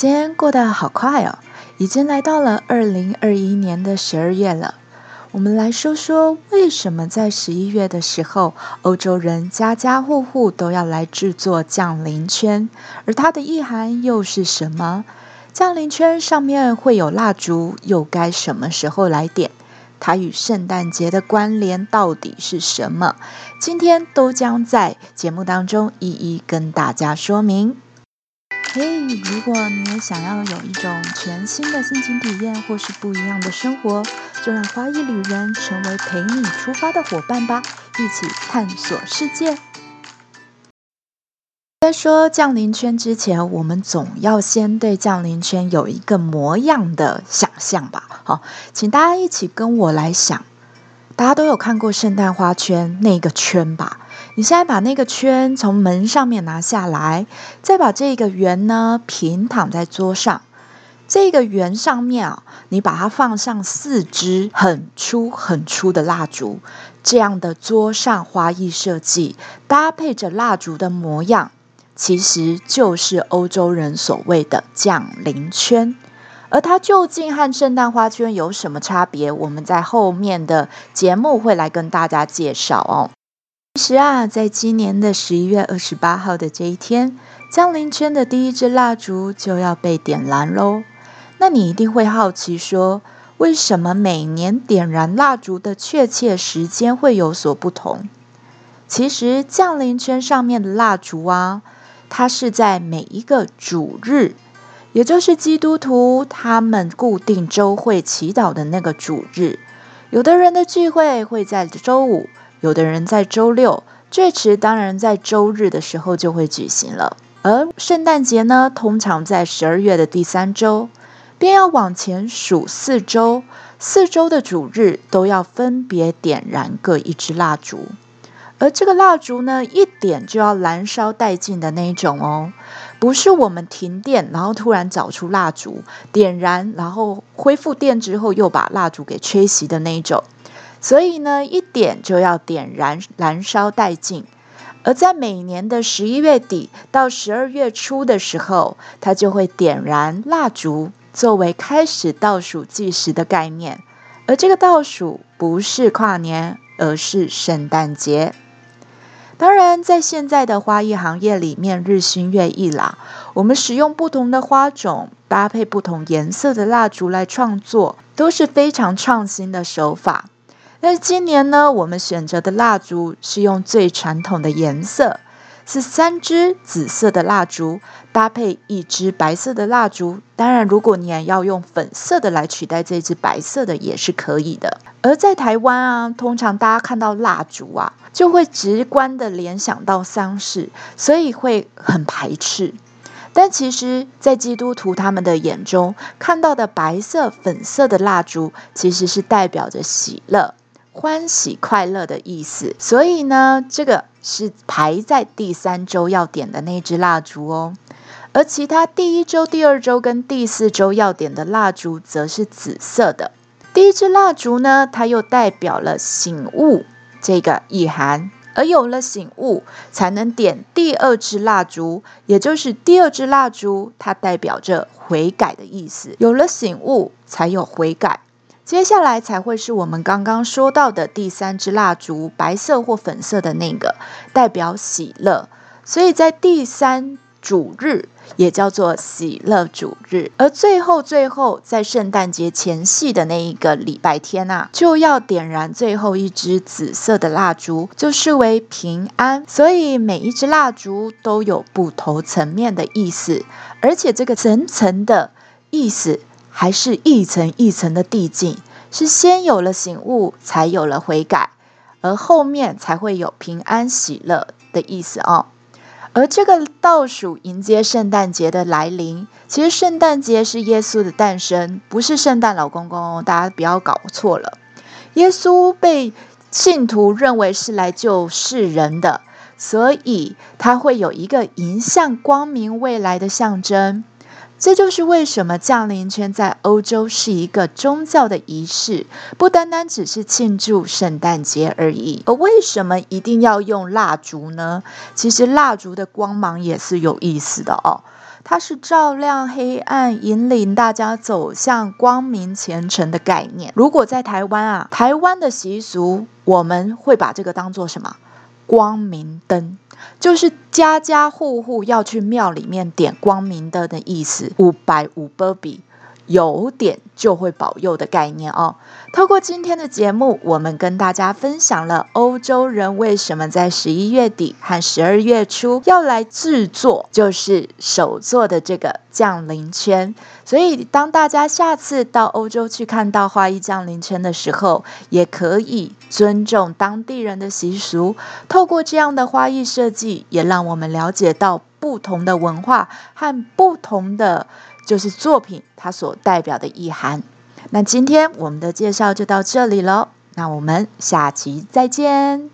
时间过得好快哦，已经来到了二零二一年的十二月了。我们来说说，为什么在十一月的时候，欧洲人家家户户都要来制作降临圈，而它的意涵又是什么？降临圈上面会有蜡烛，又该什么时候来点？它与圣诞节的关联到底是什么？今天都将在节目当中一一跟大家说明。嘿，如果你也想要有一种全新的心情体验，或是不一样的生活，就让花艺旅人成为陪你出发的伙伴吧，一起探索世界。在说降临圈之前，我们总要先对降临圈有一个模样的想象吧。好，请大家一起跟我来想，大家都有看过圣诞花圈那个圈吧？你现在把那个圈从门上面拿下来，再把这个圆呢平躺在桌上。这个圆上面啊，你把它放上四支很粗很粗的蜡烛，这样的桌上花艺设计搭配着蜡烛的模样，其实就是欧洲人所谓的降临圈。而它究竟和圣诞花圈有什么差别？我们在后面的节目会来跟大家介绍哦。其实啊，在今年的十一月二十八号的这一天，降临圈的第一支蜡烛就要被点燃喽。那你一定会好奇说，为什么每年点燃蜡烛的确切时间会有所不同？其实，降临圈上面的蜡烛啊，它是在每一个主日，也就是基督徒他们固定周会祈祷的那个主日。有的人的聚会会在周五。有的人在周六，最迟当然在周日的时候就会举行了。而圣诞节呢，通常在十二月的第三周，便要往前数四周，四周的主日都要分别点燃各一支蜡烛。而这个蜡烛呢，一点就要燃烧殆尽的那一种哦，不是我们停电然后突然找出蜡烛点燃，然后恢复电之后又把蜡烛给吹熄的那一种。所以呢，一点就要点燃、燃烧殆尽。而在每年的十一月底到十二月初的时候，它就会点燃蜡烛，作为开始倒数计时的概念。而这个倒数不是跨年，而是圣诞节。当然，在现在的花艺行业里面，日新月异啦。我们使用不同的花种，搭配不同颜色的蜡烛来创作，都是非常创新的手法。但是今年呢，我们选择的蜡烛是用最传统的颜色，是三支紫色的蜡烛搭配一支白色的蜡烛。当然，如果你也要用粉色的来取代这支白色的，也是可以的。而在台湾啊，通常大家看到蜡烛啊，就会直观的联想到丧事，所以会很排斥。但其实，在基督徒他们的眼中，看到的白色、粉色的蜡烛，其实是代表着喜乐。欢喜快乐的意思，所以呢，这个是排在第三周要点的那支蜡烛哦。而其他第一周、第二周跟第四周要点的蜡烛，则是紫色的。第一支蜡烛呢，它又代表了醒悟这个意涵，而有了醒悟，才能点第二支蜡烛，也就是第二支蜡烛，它代表着悔改的意思。有了醒悟，才有悔改。接下来才会是我们刚刚说到的第三支蜡烛，白色或粉色的那个，代表喜乐。所以在第三主日也叫做喜乐主日，而最后最后在圣诞节前夕的那一个礼拜天啊，就要点燃最后一支紫色的蜡烛，就视为平安。所以每一支蜡烛都有不同层面的意思，而且这个层层的意思。还是一层一层的递进，是先有了醒悟，才有了悔改，而后面才会有平安喜乐的意思哦。而这个倒数迎接圣诞节的来临，其实圣诞节是耶稣的诞生，不是圣诞老公公哦，大家不要搞错了。耶稣被信徒认为是来救世人的，所以他会有一个迎向光明未来的象征。这就是为什么降临圈在欧洲是一个宗教的仪式，不单单只是庆祝圣诞节而已。而为什么一定要用蜡烛呢？其实蜡烛的光芒也是有意思的哦。它是照亮黑暗，引领大家走向光明前程的概念。如果在台湾啊，台湾的习俗，我们会把这个当做什么？光明灯，就是家家户户要去庙里面点光明灯的意思。五百五波比。有点就会保佑的概念哦。透过今天的节目，我们跟大家分享了欧洲人为什么在十一月底和十二月初要来制作，就是手做的这个降临圈。所以，当大家下次到欧洲去看到花艺降临圈的时候，也可以尊重当地人的习俗。透过这样的花艺设计，也让我们了解到不同的文化和不同的。就是作品它所代表的意涵。那今天我们的介绍就到这里喽，那我们下期再见。